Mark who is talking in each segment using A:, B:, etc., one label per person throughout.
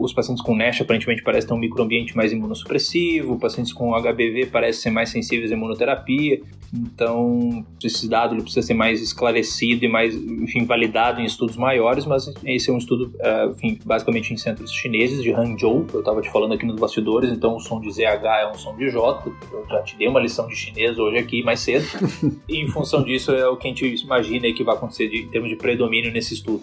A: os pacientes com NASH aparentemente parecem ter um microambiente mais imunossupressivo, pacientes com HBV parecem ser mais sensíveis à imunoterapia. Então, esse dado ele precisa ser mais esclarecido e mais, enfim, validado em estudos maiores, mas esse é um estudo, uh, enfim, basicamente em centros chineses de Hangzhou, eu estava te falando aqui nos bastidores, então o som de ZH é um som de J, eu já te dei uma lição de chinês hoje aqui mais cedo, e em função disso é o que a gente imagina que vai acontecer de, em termos de predomínio nesse estudo.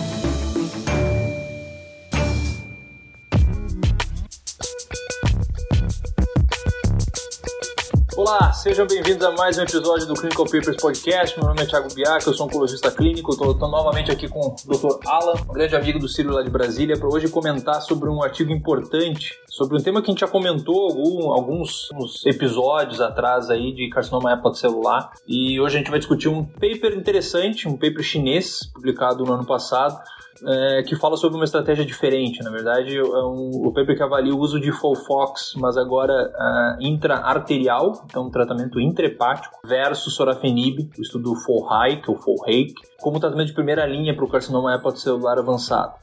A: Olá, sejam bem-vindos a mais um episódio do Clinical Papers Podcast. Meu nome é Thiago Biac, eu sou oncologista clínico. Estou novamente aqui com o Dr. Alan, um grande amigo do Círio lá de Brasília, para hoje comentar sobre um artigo importante, sobre um tema que a gente já comentou algum, alguns episódios atrás aí de carcinoma hepatocelular. E hoje a gente vai discutir um paper interessante, um paper chinês, publicado no ano passado, é, que fala sobre uma estratégia diferente. Na verdade, é um, o paper que avalia o uso de Folfox, mas agora uh, intra-arterial, então tratamento intrahepático, versus sorafenib, o estudo FOLHAIC ou FOLHAIC, como tratamento de primeira linha para o carcinoma hepatocelular avançado.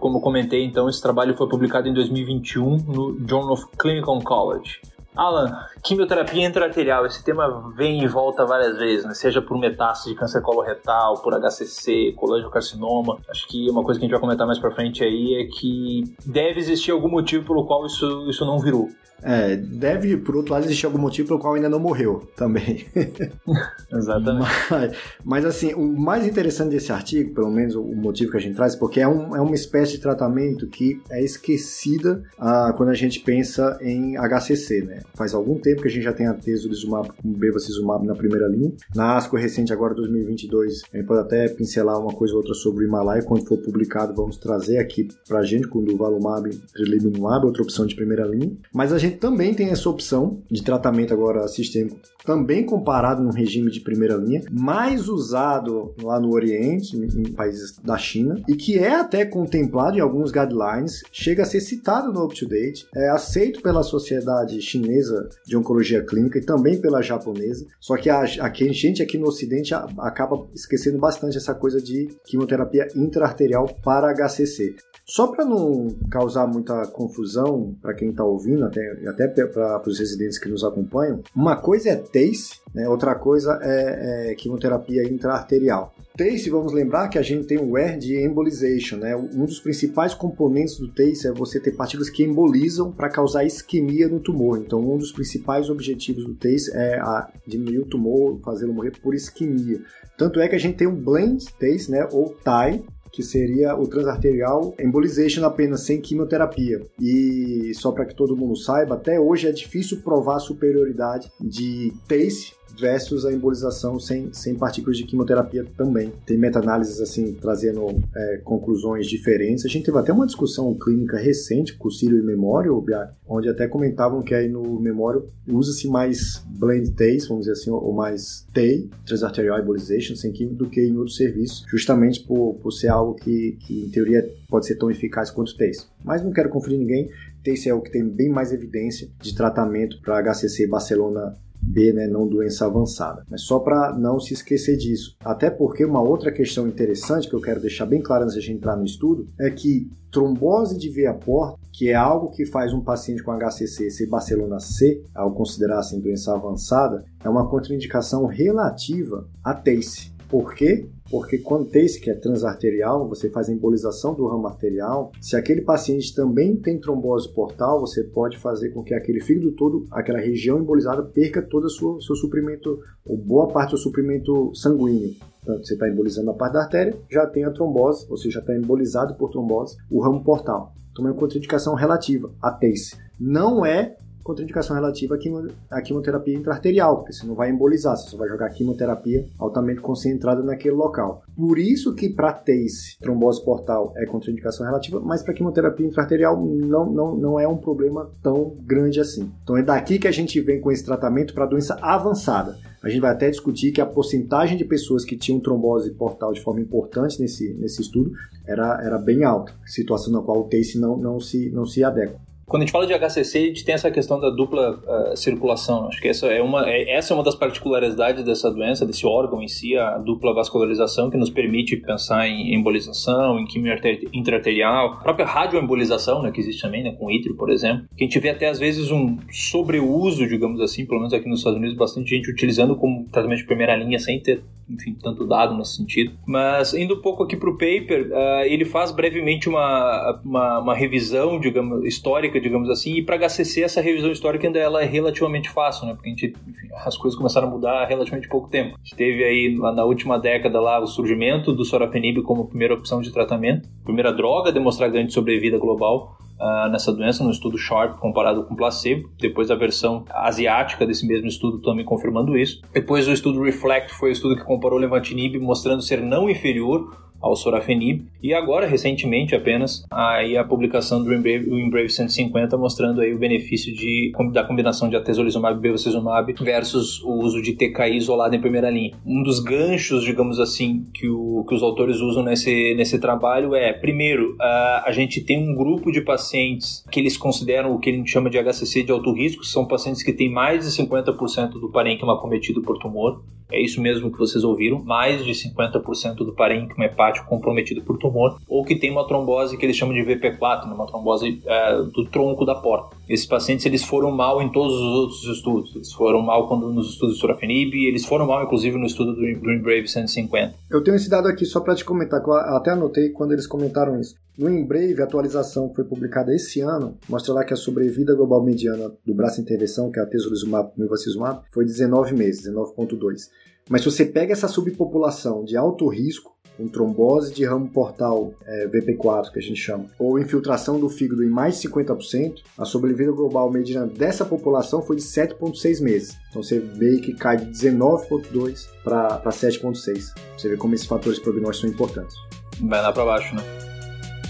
A: Como eu comentei, então, esse trabalho foi publicado em 2021 no Journal of Clinical Oncology. Alan, quimioterapia intraarterial, esse tema vem e volta várias vezes, né? seja por metástase de câncer coloretal, por HCC, colangiocarcinoma. Acho que uma coisa que a gente vai comentar mais pra frente aí é que deve existir algum motivo pelo qual isso, isso não virou.
B: É, deve, por outro lado, existir algum motivo pelo qual ainda não morreu também.
A: Exatamente.
B: Mas, mas, assim, o mais interessante desse artigo, pelo menos o motivo que a gente traz, porque é, um, é uma espécie de tratamento que é esquecida ah, quando a gente pensa em HCC, né? Faz algum tempo que a gente já tem a tesolizumab com bevacizumab na primeira linha. Na ASCO recente, agora 2022, a gente pode até pincelar uma coisa ou outra sobre o Himalaia. Quando for publicado, vamos trazer aqui pra gente com o Duvalumab, Trelimumab, outra opção de primeira linha. Mas a gente gente também tem essa opção de tratamento agora sistêmico, também comparado no regime de primeira linha, mais usado lá no Oriente, em países da China, e que é até contemplado em alguns guidelines, chega a ser citado no UpToDate, é aceito pela Sociedade Chinesa de Oncologia Clínica e também pela japonesa, só que a, a gente aqui no Ocidente acaba esquecendo bastante essa coisa de quimioterapia intraarterial para HCC. Só para não causar muita confusão para quem está ouvindo, até, até para os residentes que nos acompanham, uma coisa é TACE, né, outra coisa é, é quimioterapia intraarterial. TACE, vamos lembrar que a gente tem o R de embolization, né? Um dos principais componentes do TACE é você ter partículas que embolizam para causar isquemia no tumor. Então, um dos principais objetivos do TACE é diminuir o tumor, fazê-lo morrer por isquemia. Tanto é que a gente tem um blend TACE, né? Ou TAI, que seria o transarterial embolization apenas sem quimioterapia. E só para que todo mundo saiba, até hoje é difícil provar a superioridade de TACE versus a embolização sem, sem partículas de quimioterapia também. Tem meta-análises assim trazendo é, conclusões diferentes. A gente teve até uma discussão clínica recente com o Círio e Memório, onde até comentavam que aí no Memório usa-se mais blend TACE, vamos dizer assim, ou mais TAI, transarterial embolization, sem química, do que em outros serviços, justamente por, por ser algo que, que em teoria pode ser tão eficaz quanto TACE. Mas não quero confundir ninguém, TACE é o que tem bem mais evidência de tratamento para HCC Barcelona B, né, não doença avançada. Mas só para não se esquecer disso. Até porque uma outra questão interessante que eu quero deixar bem claro antes de entrar no estudo é que trombose de veia porta, que é algo que faz um paciente com HCC ser Barcelona C, ao considerar assim doença avançada, é uma contraindicação relativa a TACE. Por quê? Porque quando tem esse que é transarterial, você faz a embolização do ramo arterial. Se aquele paciente também tem trombose portal, você pode fazer com que aquele fígado todo, aquela região embolizada, perca todo o seu, seu suprimento, ou boa parte do suprimento sanguíneo. Então, você está embolizando a parte da artéria, já tem a trombose, seja, já está embolizado por trombose, o ramo portal. Então, é uma contraindicação relativa a TACE. Não é contraindicação relativa à, quimo, à quimioterapia intraarterial, porque você não vai embolizar, você só vai jogar quimioterapia altamente concentrada naquele local. Por isso que para TACE, trombose portal é contraindicação relativa, mas para quimioterapia intraarterial não, não, não é um problema tão grande assim. Então é daqui que a gente vem com esse tratamento para doença avançada. A gente vai até discutir que a porcentagem de pessoas que tinham trombose portal de forma importante nesse, nesse estudo era, era bem alta, situação na qual o TACE não, não, se, não se adequa.
A: Quando a gente fala de HCC, a gente tem essa questão da dupla uh, circulação. Acho que essa é, uma, é, essa é uma das particularidades dessa doença, desse órgão em si, a dupla vascularização, que nos permite pensar em embolização, em quimio intraarterial, a própria radioembolização, né, que existe também, né, com ítrio, por exemplo, que a gente vê até às vezes um sobreuso, digamos assim, pelo menos aqui nos Estados Unidos, bastante gente utilizando como tratamento de primeira linha sem ter enfim, tanto dado nesse sentido. Mas indo um pouco aqui para o paper, uh, ele faz brevemente uma, uma, uma, revisão, digamos, histórica, digamos assim, e para HCC essa revisão histórica ainda ela é relativamente fácil, né? Porque a gente, enfim, as coisas começaram a mudar há relativamente pouco tempo. A gente teve aí na última década lá o surgimento do sorafenib como primeira opção de tratamento, primeira droga a demonstrar grande sobrevida global uh, nessa doença no estudo SHARP comparado com placebo. Depois a versão asiática desse mesmo estudo também confirmando isso. Depois o estudo REFLECT foi o estudo que comparou levantinib mostrando ser não inferior ao sorafenib e agora recentemente apenas aí a publicação do Embrave, o Embrave 150 mostrando aí o benefício de, da combinação de atezolizumab e bevacizumab versus o uso de TKI isolado em primeira linha. Um dos ganchos, digamos assim, que, o, que os autores usam nesse, nesse trabalho é, primeiro, a, a gente tem um grupo de pacientes que eles consideram o que gente chama de HCC de alto risco, são pacientes que têm mais de 50% do parênquima acometido por tumor, é isso mesmo que vocês ouviram, mais de 50% do parênquima hepático comprometido por tumor, ou que tem uma trombose que eles chamam de VP4, né, uma trombose é, do tronco da porta. Esses pacientes eles foram mal em todos os outros estudos. Eles foram mal quando nos estudos de sorafenib, eles foram mal inclusive no estudo do, Embrave 150.
B: Eu tenho esse dado aqui só para te comentar, que eu até anotei quando eles comentaram isso. No Embrave, a atualização que foi publicada esse ano mostra lá que a sobrevida global mediana do braço intervenção, que é a tesolizumab e foi 19 meses, 19.2. Mas se você pega essa subpopulação de alto risco, com trombose de ramo portal é, VP4, que a gente chama, ou infiltração do fígado em mais de 50%, a sobrevida global mediana dessa população foi de 7,6 meses. Então você vê que cai de 19,2 para 7,6. Você vê como esses fatores prognósticos são importantes.
A: Vai lá para baixo, né?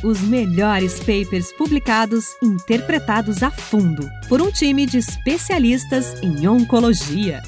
C: Os melhores papers publicados, interpretados a fundo por um time de especialistas em oncologia.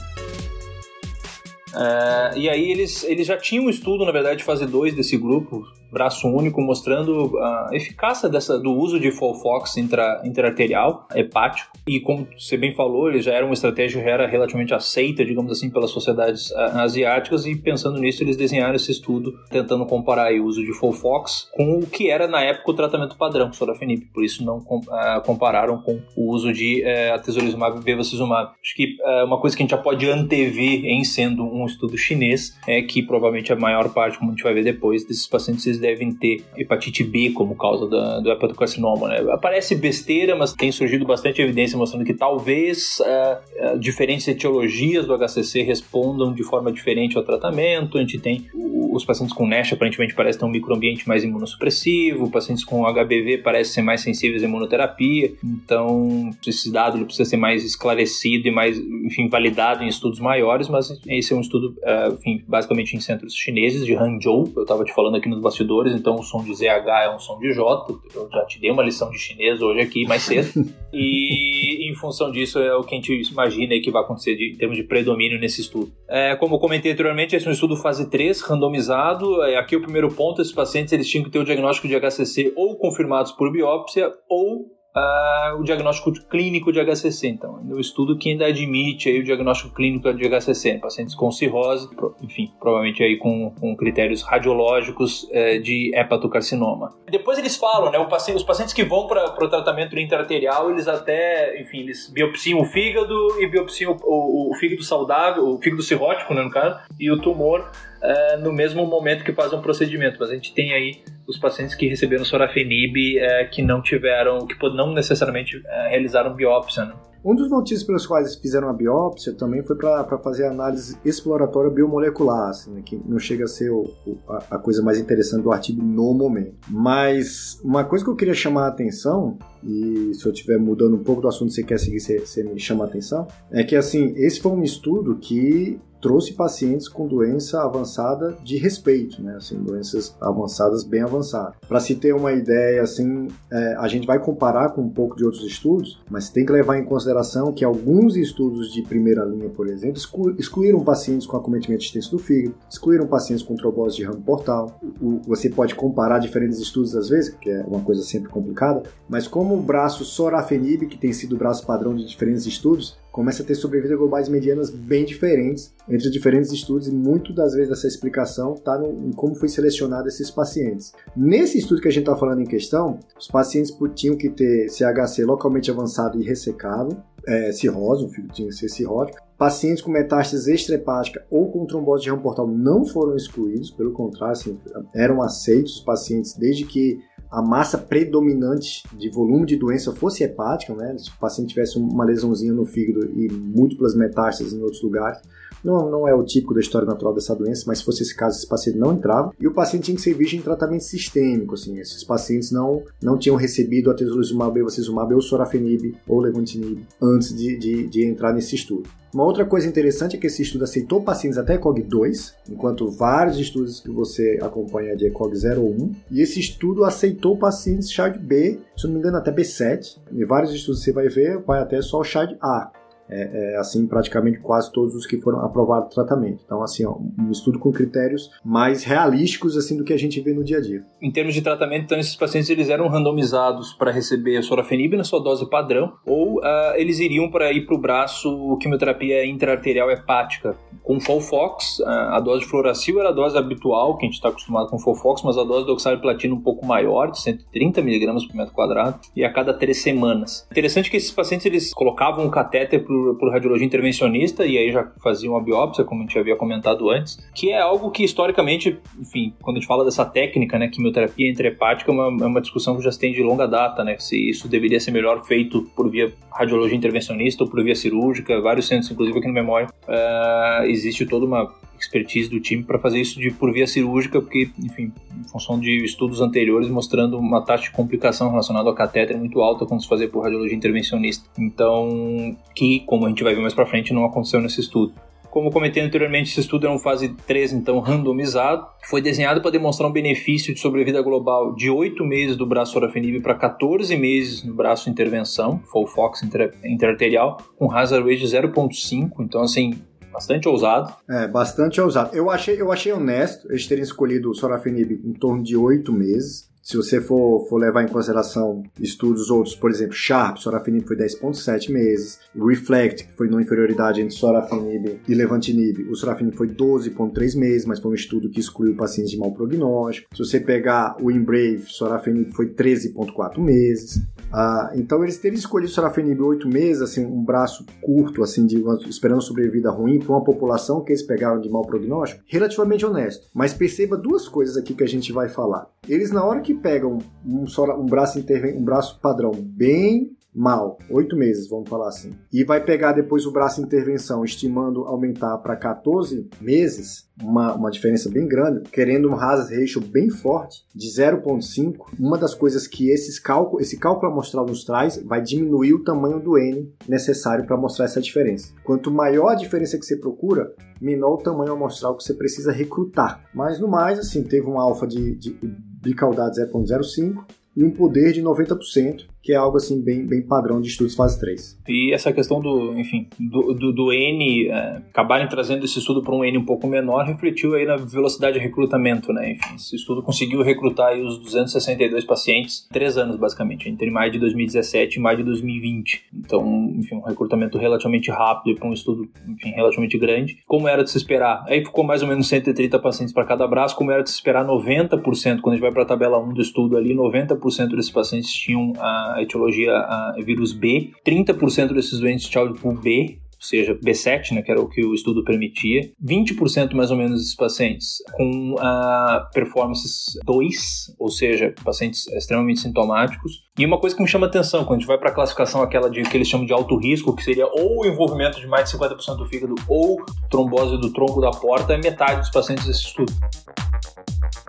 A: Uh, e aí eles, eles já tinham um estudo, na verdade, de fase 2 desse grupo, braço único, mostrando a eficácia dessa, do uso de Folfox intra, intraarterial hepático. E como você bem falou, ele já era uma estratégia já era relativamente aceita, digamos assim, pelas sociedades uh, asiáticas. E pensando nisso, eles desenharam esse estudo tentando comparar o uso de Folfox com o que era na época o tratamento padrão, sorafenib. Por isso não uh, compararam com o uso de uh, atezolizumab e bevacizumab. Acho que uh, uma coisa que a gente já pode antever em sendo um estudo chinês é que provavelmente a maior parte, como a gente vai ver depois, desses pacientes devem ter hepatite B como causa do, hepatocarcinoma. Né? Parece besteira, mas tem surgido bastante evidência mostrando que talvez uh, diferentes etiologias do HCC respondam de forma diferente ao tratamento. A gente tem os pacientes com NASH aparentemente parecem ter um microambiente mais imunossupressivo, pacientes com HBV parecem ser mais sensíveis à imunoterapia. Então, esse dado ele precisa ser mais esclarecido e mais, enfim, validado em estudos maiores, mas esse é um estudo, uh, enfim, basicamente em centros chineses de Hangzhou. Eu estava te falando aqui nos bastidores, então o som de ZH é um som de J. Eu já te dei uma lição de chinês hoje aqui mais cedo. e em função disso é o que a gente imagina que vai acontecer de, em termos de predomínio nesse estudo. É, como eu comentei anteriormente, esse é um estudo fase 3, randomizado. É, aqui o primeiro ponto, esses pacientes eles tinham que ter o diagnóstico de HCC ou confirmados por biópsia ou uh, o diagnóstico clínico de HCC. Então, o estudo que ainda admite aí o diagnóstico clínico de HCC, pacientes com cirrose, enfim, provavelmente aí com, com critérios radiológicos uh, de hepatocarcinoma. Depois eles falam, né, paciente, os pacientes que vão para o tratamento intraarterial, eles até, enfim, eles biopsiam o fígado e biopsiam o, o, o fígado saudável, o fígado cirrótico, né, no caso, e o tumor uh, no mesmo momento que fazem um procedimento. Mas a gente tem aí os pacientes que receberam sorafenib uh, que não tiveram, que não necessariamente uh, realizaram biópsia. Né?
B: Um dos motivos pelos quais eles fizeram a biópsia também foi para fazer análise exploratória biomolecular, assim, né, que não chega a ser o, o, a, a, coisa mais interessante do artigo no momento. Mas uma coisa que eu queria chamar a atenção, e se eu estiver mudando um pouco do assunto, você quer seguir, você, você me chama a atenção, é que assim, esse foi um estudo que trouxe pacientes com doença avançada de respeito, né? Assim, doenças avançadas bem avançadas. Para se ter uma ideia, assim, é, a gente vai comparar com um pouco de outros estudos, mas tem que levar em consideração que alguns estudos de primeira linha, por exemplo, exclu excluíram pacientes com acometimento extenso do fígado, excluíram pacientes com trombose de ramo portal. O, você pode comparar diferentes estudos às vezes, que é uma coisa sempre complicada, mas como o braço sorafenib, que tem sido o braço padrão de diferentes estudos, começa a ter sobrevida globais medianas bem diferentes entre diferentes estudos e muito das vezes essa explicação está em como foi selecionado esses pacientes. Nesse estudo que a gente está falando em questão, os pacientes tinham que ter CHC localmente avançado e ressecado, é, cirrose, o fígado tinha que ser cirrótico. Pacientes com metástase extrahepática ou com trombose de ramo portal não foram excluídos, pelo contrário, assim, eram aceitos os pacientes desde que a massa predominante de volume de doença fosse hepática, né? Se o paciente tivesse uma lesãozinha no fígado e múltiplas metástases em outros lugares, não, não é o típico da história natural dessa doença, mas se fosse esse caso, esse paciente não entrava. E o paciente tinha que ser visto em tratamento sistêmico, assim. Esses pacientes não, não tinham recebido a tesolizumab, bevacizumab, ou sorafenib, ou levantinib, antes de, de, de entrar nesse estudo. Uma outra coisa interessante é que esse estudo aceitou pacientes até ECOG 2, enquanto vários estudos que você acompanha de ECOG 0 ou 1. E esse estudo aceitou pacientes CHARD B, se não me engano até B7. E vários estudos você vai ver, vai até só o CHARD A é, é, assim praticamente quase todos os que foram aprovados o tratamento. Então, assim, ó, um estudo com critérios mais realísticos assim do que a gente vê no dia a dia.
A: Em termos de tratamento, então esses pacientes eles eram randomizados para receber a sorafenib na sua dose padrão ou uh, eles iriam para ir para o braço quimioterapia intraarterial hepática com Folfox. Uh, a dose de fluoracil era a dose habitual que a gente está acostumado com Folfox, mas a dose de oxaliplatina um pouco maior, de 130 mg por metro quadrado e a cada três semanas. Interessante que esses pacientes eles colocavam um catéter para por, radiologia intervencionista e aí já faziam a biópsia, como a gente havia comentado antes, que é algo que historicamente, enfim, quando a gente fala dessa técnica, né, quimioterapia intrahepática, é uma, é uma discussão que já se tem de longa data, né, se isso deveria ser melhor feito por via radiologia intervencionista ou por via cirúrgica, vários centros, inclusive aqui no Memória, uh, existe toda uma expertise do time para fazer isso de por via cirúrgica, porque, enfim, em função de estudos anteriores mostrando uma taxa de complicação relacionada ao catéter muito alta quando se fazer por radiologia intervencionista. Então, que, como a gente vai ver mais para frente, não aconteceu nesse estudo. Como comentei anteriormente, esse estudo é um fase 3, então randomizado. Foi desenhado para demonstrar um benefício de sobrevida global de 8 meses do braço sorafenib para 14 meses no braço intervenção, Fox interarterial, com hazard rate de 0.5. Então, assim, bastante ousado.
B: É, bastante ousado. Eu achei, eu achei honesto eles terem escolhido o sorafenib em torno de oito meses. Se você for, for levar em consideração estudos outros, por exemplo, Sharp, sorafenib foi 10.7 meses, Reflect, que foi não inferioridade entre sorafenib e levantinib, o sorafenib foi 12.3 meses, mas foi um estudo que excluiu pacientes de mau prognóstico. Se você pegar o Embrave, sorafenib foi 13.4 meses. Ah, então eles terem escolhido sorafenib 8 meses, assim, um braço curto, assim, de uma, esperando sobrevida ruim para uma população que eles pegaram de mau prognóstico, relativamente honesto. Mas perceba duas coisas aqui que a gente vai falar. Eles na hora que pegam um, um braço interven um braço padrão bem mal, oito meses, vamos falar assim, e vai pegar depois o braço de intervenção, estimando aumentar para 14 meses, uma, uma diferença bem grande, querendo um hazard ratio bem forte, de 0,5, uma das coisas que esses cálculo, esse cálculo amostral nos traz vai diminuir o tamanho do N necessário para mostrar essa diferença. Quanto maior a diferença que você procura, menor o tamanho amostral que você precisa recrutar. Mas no mais, assim, teve um alfa de, de bicaudade 0.05 e um poder de 90%, que é algo assim bem, bem padrão de estudos fase 3.
A: E essa questão do, enfim, do, do, do N, é, acabarem trazendo esse estudo para um N um pouco menor, refletiu aí na velocidade de recrutamento, né? Enfim, esse estudo conseguiu recrutar os 262 pacientes em três anos, basicamente, entre maio de 2017 e maio de 2020. Então, enfim, um recrutamento relativamente rápido para um estudo, enfim, relativamente grande. Como era de se esperar? Aí ficou mais ou menos 130 pacientes para cada braço, como era de se esperar 90%, quando a gente vai para a tabela 1 do estudo ali, 90% desses pacientes tinham a etiologia a vírus B, 30% desses doentes de Child B, seja B7, né, que era o que o estudo permitia, 20% mais ou menos desses pacientes com uh, performances 2, ou seja, pacientes extremamente sintomáticos. E uma coisa que me chama atenção, quando a gente vai para a classificação aquela de que eles chamam de alto risco, que seria ou envolvimento de mais de 50% do fígado ou trombose do tronco da porta, é metade dos pacientes desse estudo.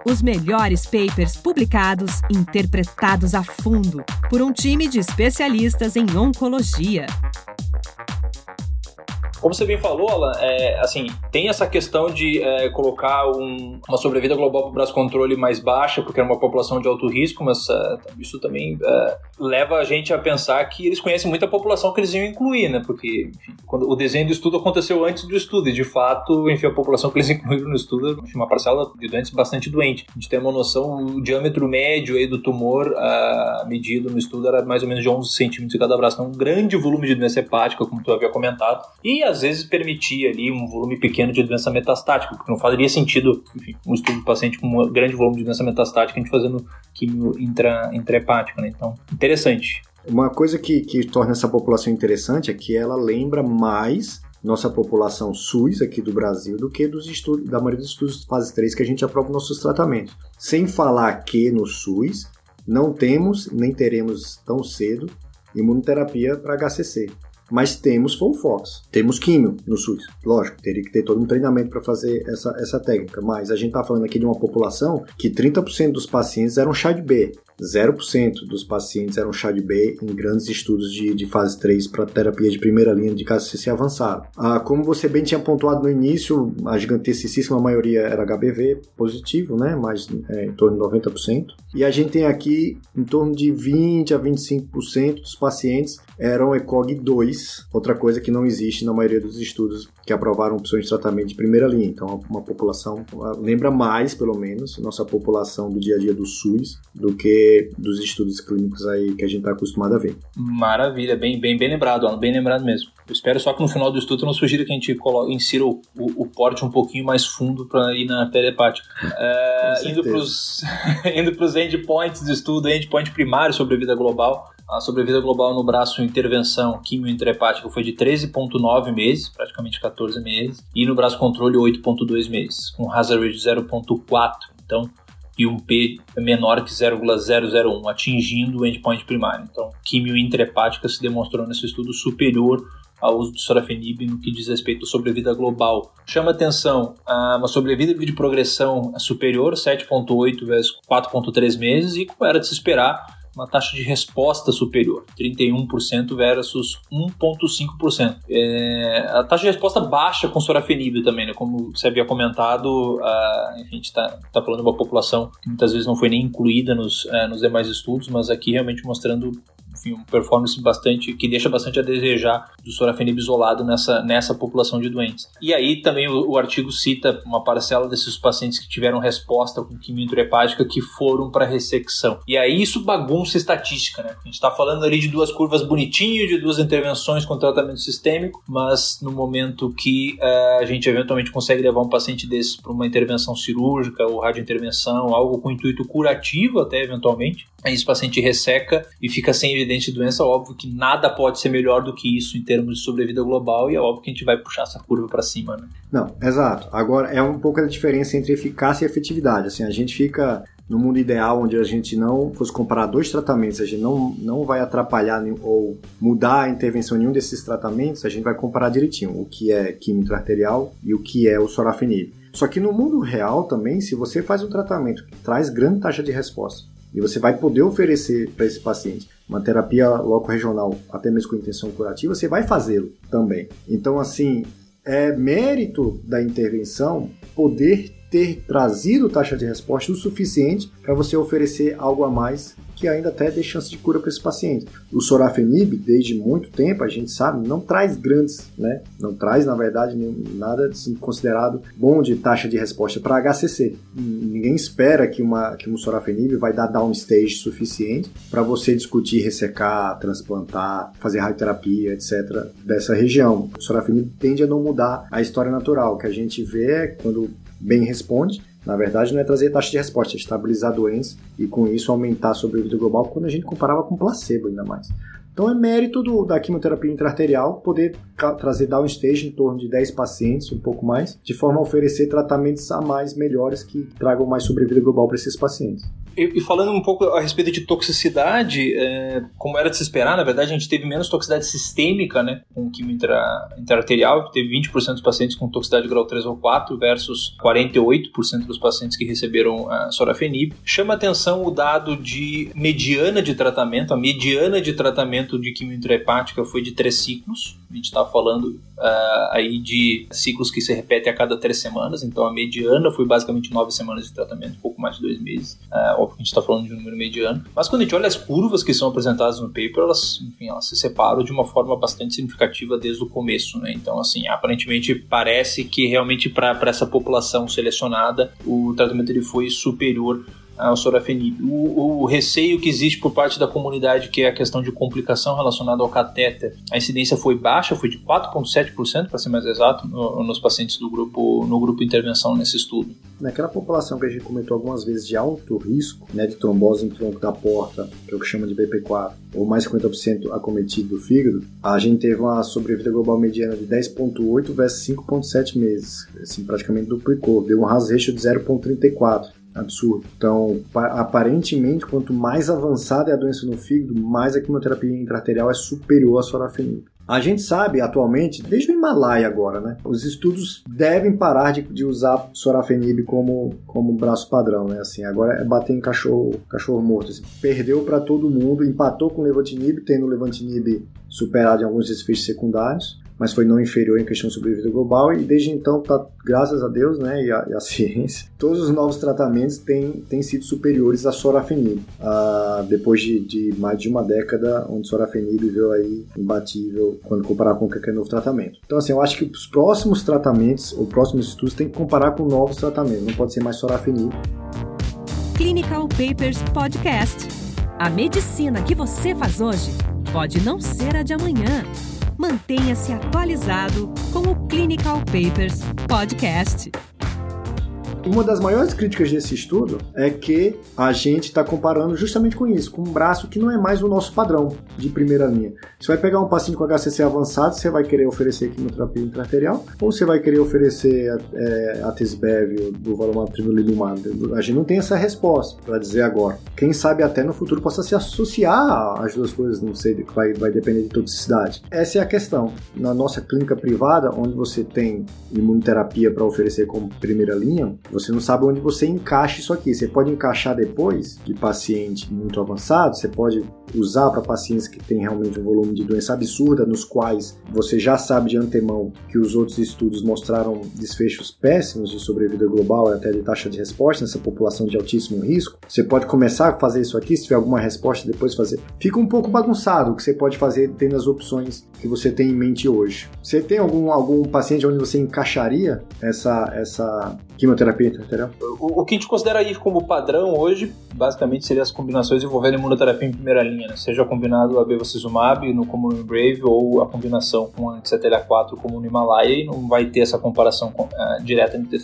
C: Os melhores papers publicados, interpretados a fundo por um time de especialistas em oncologia.
A: Como você bem falou, Alan, é, assim, tem essa questão de é, colocar um, uma sobrevida global para o braço controle mais baixa, porque é uma população de alto risco, mas é, isso também é, leva a gente a pensar que eles conhecem muito a população que eles iam incluir, né? Porque, enfim, quando o desenho do estudo aconteceu antes do estudo, e de fato, enfim, a população que eles incluíram no estudo, enfim, uma parcela de doentes bastante doente. A gente tem uma noção, o diâmetro médio aí do tumor uh, medido no estudo era mais ou menos de 11 centímetros cada braço, então um grande volume de doença hepática, como tu havia comentado, e às vezes permitia ali um volume pequeno de doença metastática, porque não faria sentido, enfim, um estudo de paciente com um grande volume de doença metastática a gente fazendo quimio intra, intrahepática, né? Então, interessante.
B: Uma coisa que, que torna essa população interessante é que ela lembra mais nossa população SUS aqui do Brasil do que dos estudos, da maioria dos estudos fase 3 que a gente aprova nossos tratamentos. Sem falar que no SUS não temos nem teremos tão cedo imunoterapia para HCC. Mas temos Fox, temos químio no SUS. Lógico, teria que ter todo um treinamento para fazer essa, essa técnica. Mas a gente está falando aqui de uma população que 30% dos pacientes eram chá de B. 0% dos pacientes eram chá de B em grandes estudos de, de fase 3 para terapia de primeira linha de KCC avançado. Ah, como você bem tinha pontuado no início, a gigantesquíssima maioria era HBV positivo, né? mais é, em torno de 90%. E a gente tem aqui em torno de 20 a 25% dos pacientes eram ECOG 2, outra coisa que não existe na maioria dos estudos que aprovaram opções de tratamento de primeira linha. Então, uma população lembra mais, pelo menos, nossa população do dia a dia do SUS do que dos estudos clínicos aí que a gente está acostumado a ver.
A: Maravilha, bem, bem, bem lembrado, Alan, bem lembrado mesmo. Eu espero só que no final do estudo não sugira que a gente coloque, insira o, o, o porte um pouquinho mais fundo para ir na perepática. É, indo para os endpoints do estudo, endpoint primário sobre a vida global, a sobrevida global no braço intervenção quimio intrahepática foi de 13,9 meses, praticamente 14 meses, e no braço controle 8,2 meses, com hazard rate de 0,4. Então, e um P menor que 0,001, atingindo o endpoint primário. Então, quimio intrahepática se demonstrou nesse estudo superior ao uso do sorafenib no que diz respeito à sobrevida global. Chama atenção uma sobrevida de progressão superior, 7,8 vezes 4,3 meses, e como era de se esperar, uma taxa de resposta superior, 31% versus 1,5%. É, a taxa de resposta baixa com sorafenib também, né? como você havia comentado, a, enfim, a gente está tá falando de uma população que muitas vezes não foi nem incluída nos, é, nos demais estudos, mas aqui realmente mostrando enfim, uma performance bastante que deixa bastante a desejar do sorafenib isolado nessa, nessa população de doentes. E aí também o, o artigo cita uma parcela desses pacientes que tiveram resposta com quimioterapia hepática que foram para ressecção. E aí isso bagunça estatística, né? A gente está falando ali de duas curvas bonitinho, de duas intervenções com tratamento sistêmico, mas no momento que uh, a gente eventualmente consegue levar um paciente desse para uma intervenção cirúrgica ou radiointervenção, algo com intuito curativo até eventualmente, aí esse paciente resseca e fica sem evidente doença, óbvio que nada pode ser melhor do que isso em termos de sobrevida global e é óbvio que a gente vai puxar essa curva para cima, né?
B: Não, exato. Agora é um pouco a diferença entre eficácia e efetividade. Assim, a gente fica no mundo ideal onde a gente não fosse comparar dois tratamentos, a gente não, não vai atrapalhar ou mudar a intervenção em nenhum desses tratamentos, a gente vai comparar direitinho o que é químico arterial e o que é o sorafenib. Só que no mundo real também, se você faz um tratamento que traz grande taxa de resposta e você vai poder oferecer para esse paciente uma terapia loco-regional, até mesmo com intenção curativa, você vai fazê-lo também. Então, assim, é mérito da intervenção poder ter trazido taxa de resposta o suficiente para você oferecer algo a mais que ainda até dê chance de cura para esse paciente. O sorafenib, desde muito tempo, a gente sabe, não traz grandes, né? Não traz, na verdade, nada assim, considerado bom de taxa de resposta para HCC. Ninguém espera que, uma, que um sorafenib vai dar downstage suficiente para você discutir ressecar, transplantar, fazer radioterapia, etc. dessa região. O sorafenib tende a não mudar a história natural. O que a gente vê é quando bem responde, na verdade, não é trazer taxa de resposta, é estabilizar a doença e com isso aumentar a sobrevida global quando a gente comparava com placebo ainda mais. Então é mérito do, da quimioterapia intraarterial poder trazer downstage em torno de 10 pacientes, um pouco mais, de forma a oferecer tratamentos a mais melhores que tragam mais sobrevida global para esses pacientes.
A: E, e, falando um pouco a respeito de toxicidade, é, como era de se esperar, na verdade a gente teve menos toxicidade sistêmica, né, com quimio intra, intraarterial, teve 20% dos pacientes com toxicidade grau 3 ou 4 versus 48% dos pacientes que receberam a sorafenib. Chama atenção o dado de mediana de tratamento, a mediana de tratamento de quimio intrahepática foi de 3 ciclos, a gente está falando uh, aí de ciclos que se repetem a cada 3 semanas, então a mediana foi basicamente 9 semanas de tratamento, pouco mais de 2 meses. Uh, óbvio que a gente está falando de um número mediano, mas quando a gente olha as curvas que são apresentadas no paper, elas, enfim, elas se separam de uma forma bastante significativa desde o começo, né? Então, assim, aparentemente parece que realmente para essa população selecionada o tratamento ele foi superior ao sorafenib. O, o, receio que existe por parte da comunidade, que é a questão de complicação relacionada ao catéter, a incidência foi baixa, foi de 4,7%, para ser mais exato, no, nos pacientes do grupo, no grupo intervenção nesse estudo.
B: Naquela população que a gente comentou algumas vezes de alto risco, né, de trombose em tronco da porta, que é o que chama de BP4, ou mais 50% acometido do fígado, a gente teve uma sobrevida global mediana de 10,8 versus 5,7 meses, assim, praticamente duplicou, deu um hazard ratio de 0,34 absurdo. Então, aparentemente, quanto mais avançada é a doença no fígado, mais a quimioterapia intraarterial é superior à sorafenib. A gente sabe atualmente, desde o Himalaia agora, né? Os estudos devem parar de, de usar sorafenib como, como braço padrão, né? Assim, agora é bater em cachorro, cachorro morto. Assim. Perdeu para todo mundo, empatou com o levantinib, tendo o levantinib superado em alguns desfechos secundários mas foi não inferior em questão de sobrevida global e desde então tá, graças a Deus, né, e a, e a ciência, todos os novos tratamentos têm, têm sido superiores a sorafenib, ah, depois de, de, mais de uma década onde sorafenib veio aí imbatível quando comparar com qualquer novo tratamento. Então assim, eu acho que os próximos tratamentos, os próximos estudos tem que comparar com novos tratamentos, não pode ser mais sorafenib.
C: Clinical Papers Podcast. A medicina que você faz hoje pode não ser a de amanhã. Mantenha-se atualizado com o Clinical Papers Podcast.
B: Uma das maiores críticas desse estudo é que a gente está comparando justamente com isso, com um braço que não é mais o nosso padrão de primeira linha. Você vai pegar um paciente com HCC avançado, você vai querer oferecer quimioterapia intraarterial ou você vai querer oferecer é, a Tesbev do valor tremelimumab? A gente não tem essa resposta para dizer agora. Quem sabe até no futuro possa se associar às duas coisas, não sei, vai, vai depender de toxicidade. Essa é a questão. Na nossa clínica privada, onde você tem imunoterapia para oferecer como primeira linha, você não sabe onde você encaixa isso aqui. Você pode encaixar depois de paciente muito avançado, você pode usar para pacientes que têm realmente um volume de doença absurda, nos quais você já sabe de antemão que os outros estudos mostraram desfechos péssimos de sobrevida global e até de taxa de resposta nessa população de altíssimo risco. Você pode começar a fazer isso aqui, se tiver alguma resposta, depois fazer. Fica um pouco bagunçado o que você pode fazer tendo as opções que você tem em mente hoje. Você tem algum, algum paciente onde você encaixaria essa, essa quimioterapia entendeu?
A: O, o que a gente considera aí como padrão hoje, basicamente, seria as combinações envolvendo imunoterapia em primeira linha, né? seja combinado a bevacizumab no como no Brave ou a combinação com a anti-CTLA-4 como no Himalaia e não vai ter essa comparação uh, direta entre,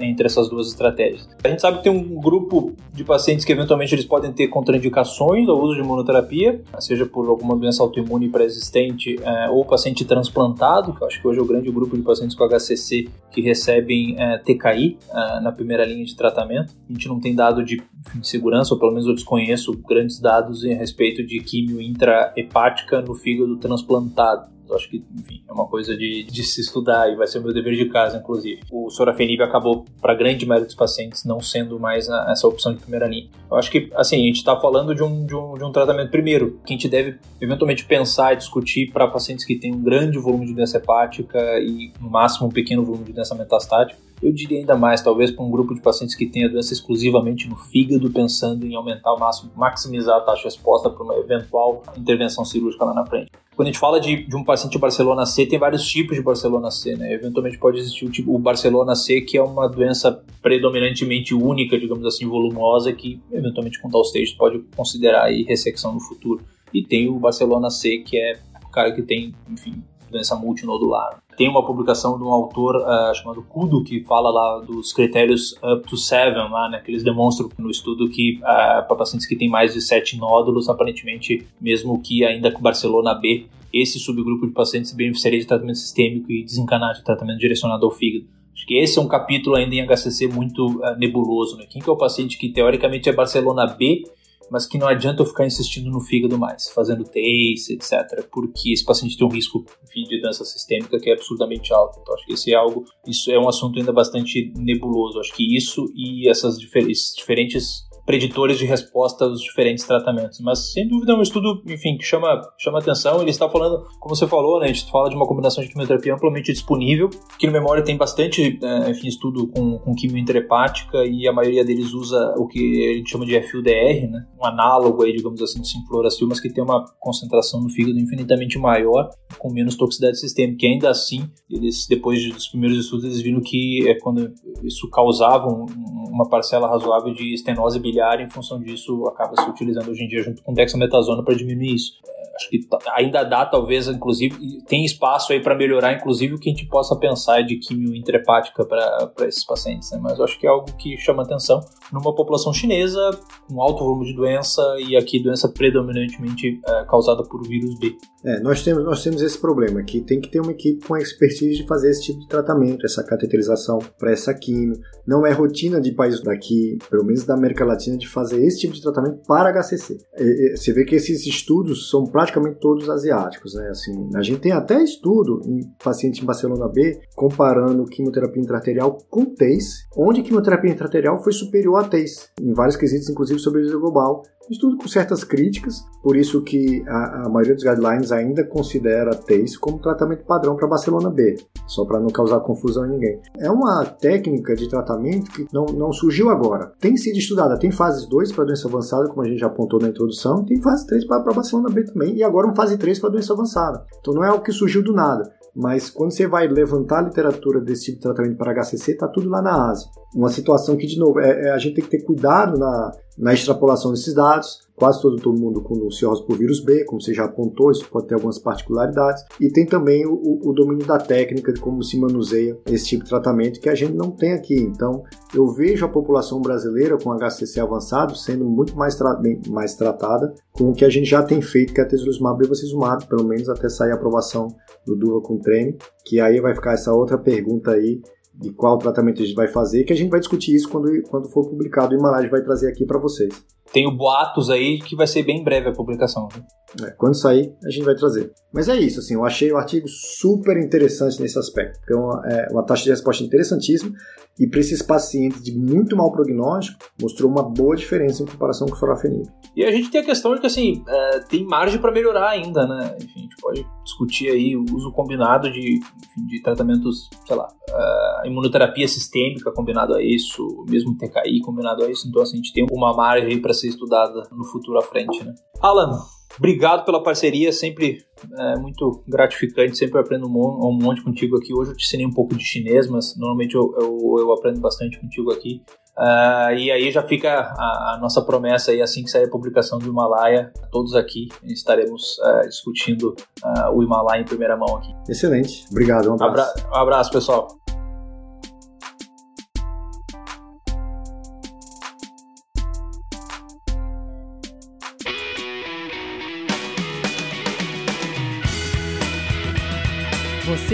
A: entre essas duas estratégias. A gente sabe que tem um grupo de pacientes que eventualmente eles podem ter contraindicações ao uso de imunoterapia, seja por alguma doença autoimune pré-existente uh, ou paciente transplantado, que eu acho que hoje é o grande grupo de pacientes com HCC que recebem uh, eh, TKI na primeira linha de tratamento. A gente não tem dado de, de segurança, ou pelo menos eu desconheço grandes dados a respeito de químio intrahepática no fígado transplantado. Eu acho que, enfim, é uma coisa de, de se estudar e vai ser meu dever de casa, inclusive. O sorafenib acabou, para grande maioria dos pacientes, não sendo mais a, essa opção de primeira linha. Eu acho que, assim, a gente está falando de um, de, um, de um tratamento, primeiro, que a gente deve eventualmente pensar e discutir para pacientes que têm um grande volume de doença hepática e, no máximo, um pequeno volume de doença metastática. Eu diria ainda mais, talvez para um grupo de pacientes que tenha doença exclusivamente no fígado, pensando em aumentar o máximo, maximizar a taxa de resposta para uma eventual intervenção cirúrgica lá na frente. Quando a gente fala de, de um paciente de Barcelona C, tem vários tipos de Barcelona C, né? Eventualmente pode existir o, tipo, o Barcelona C, que é uma doença predominantemente única, digamos assim, volumosa, que eventualmente com tal stage pode considerar aí ressecção no futuro. E tem o Barcelona C, que é o cara que tem, enfim, doença multinodular. Tem uma publicação de um autor uh, chamado Kudo que fala lá dos critérios up to seven, lá, né, que eles demonstram no estudo que uh, para pacientes que têm mais de sete nódulos, aparentemente, mesmo que ainda com Barcelona B, esse subgrupo de pacientes beneficiaria de tratamento sistêmico e desencanar de tratamento direcionado ao fígado. Acho que esse é um capítulo ainda em HCC muito uh, nebuloso. Né? Quem que é o paciente que teoricamente é Barcelona B mas que não adianta eu ficar insistindo no fígado mais, fazendo TACE, etc., porque esse paciente tem um risco enfim, de doença sistêmica que é absurdamente alto. Então, acho que esse é algo, isso é um assunto ainda bastante nebuloso. Acho que isso e essas diferentes preditores de resposta aos diferentes tratamentos. Mas, sem dúvida, é um estudo, enfim, que chama, chama atenção. Ele está falando, como você falou, né, a gente fala de uma combinação de quimioterapia amplamente disponível, que no Memória tem bastante, é, enfim, estudo com, com quimio interhepática e a maioria deles usa o que a gente chama de FUDR, né, um análogo aí, digamos assim, do Sinfloracil, mas que tem uma concentração no fígado infinitamente maior, com menos toxicidade sistêmica. E ainda assim, eles, depois dos primeiros estudos, eles viram que é quando isso causava um, uma parcela razoável de estenose biliar, em função disso, acaba se utilizando hoje em dia junto com dexametasona para diminuir isso. É, acho que ainda dá, talvez, inclusive, tem espaço aí para melhorar, inclusive, o que a gente possa pensar de quimio intrahepática para esses pacientes, né? Mas eu acho que é algo que chama atenção numa população chinesa com alto volume de doença e aqui doença predominantemente é, causada por vírus B.
B: É, nós temos, nós temos esse problema que tem que ter uma equipe com expertise de fazer esse tipo de tratamento, essa cateterização para essa quimio. Não é rotina de países daqui, pelo menos da América Latina, de fazer esse tipo de tratamento para HCC. E, e, você vê que esses estudos são praticamente todos asiáticos, né? Assim, a gente tem até estudo em paciente em Barcelona B comparando quimioterapia intraarterial com TACE, onde quimioterapia intraarterial foi superior a TACE, em vários quesitos, inclusive sobrevivência global, Estudo com certas críticas, por isso que a, a maioria dos guidelines ainda considera TACE como tratamento padrão para Barcelona B, só para não causar confusão em ninguém. É uma técnica de tratamento que não, não surgiu agora. Tem sido estudada, tem fases 2 para doença avançada, como a gente já apontou na introdução, tem fase 3 para Barcelona B também, e agora uma fase 3 para doença avançada. Então não é algo que surgiu do nada mas quando você vai levantar a literatura desse tipo de tratamento para HCC, está tudo lá na Ásia. Uma situação que, de novo, é, é, a gente tem que ter cuidado na, na extrapolação desses dados. Quase todo, todo mundo com cirrose por vírus B, como você já apontou, isso pode ter algumas particularidades. E tem também o, o domínio da técnica, de como se manuseia esse tipo de tratamento, que a gente não tem aqui. Então, eu vejo a população brasileira com HCC avançado sendo muito mais, tra mais tratada com o que a gente já tem feito, que é a tesiluzumab e bevacizumab, pelo menos até sair a aprovação do Duva com treme, que aí vai ficar essa outra pergunta aí de qual tratamento a gente vai fazer, que a gente vai discutir isso quando, quando for publicado. O Himalaya vai trazer aqui para vocês.
A: Tenho boatos aí que vai ser bem breve a publicação.
B: Né? É, quando sair, a gente vai trazer. Mas é isso, assim, eu achei o artigo super interessante nesse aspecto, porque é uma, é uma taxa de resposta interessantíssima e para esses pacientes de muito mau prognóstico, mostrou uma boa diferença em comparação com o sorafenib.
A: E a gente tem a questão de que, assim, é, tem margem para melhorar ainda, né? Enfim, a gente pode discutir aí o uso combinado de, enfim, de tratamentos, sei lá, uh, imunoterapia sistêmica combinado a isso, mesmo TKI combinado a isso, então, assim, a gente tem uma margem para ser estudada no futuro à frente, né? Alan, Obrigado pela parceria, sempre é, muito gratificante, sempre aprendo um, monte contigo aqui. Hoje eu te ensinei um pouco de chinês, mas normalmente eu, eu, eu aprendo bastante contigo aqui. Uh, e aí já fica a, a, nossa promessa aí, assim que sair a publicação do Himalaia, todos aqui estaremos uh, discutindo uh, o Himalaia em primeira mão aqui.
B: Excelente, obrigado. Um abraço,
A: Abra um abraço pessoal.